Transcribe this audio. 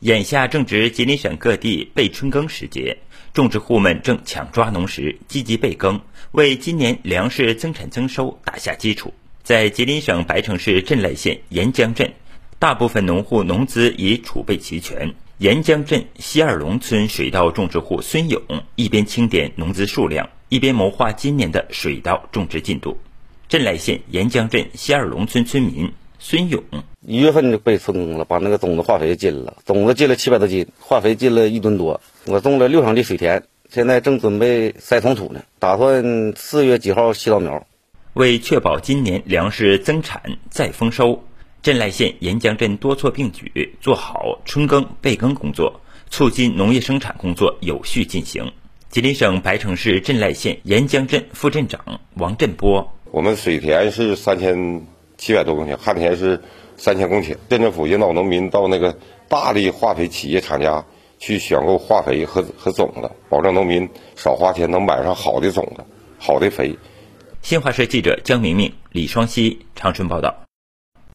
眼下正值吉林省各地备春耕时节，种植户们正抢抓农时，积极备耕，为今年粮食增产增收打下基础。在吉林省白城市镇赖县沿江镇，大部分农户农资已储备齐全。沿江镇西二龙村水稻种植户孙勇一边清点农资数量，一边谋划今年的水稻种植进度。镇赖县沿江镇西二龙村村民孙勇：一月份就被春耕了，把那个种子化肥进了，种子进了七百多斤，化肥进了一吨多。我种了六场地水田，现在正准备筛同土呢，打算四月几号吸稻苗。为确保今年粮食增产再丰收。镇赖县沿江镇多措并举，做好春耕备耕工作，促进农业生产工作有序进行。吉林省白城市镇赖县沿江镇副镇长王振波：我们水田是三千七百多公顷，旱田是三千公顷。镇政府引导农民到那个大力化肥企业厂家去选购化肥和和种子，保证农民少花钱能买上好的种子、好的肥。新华社记者江明明、李双溪长春报道。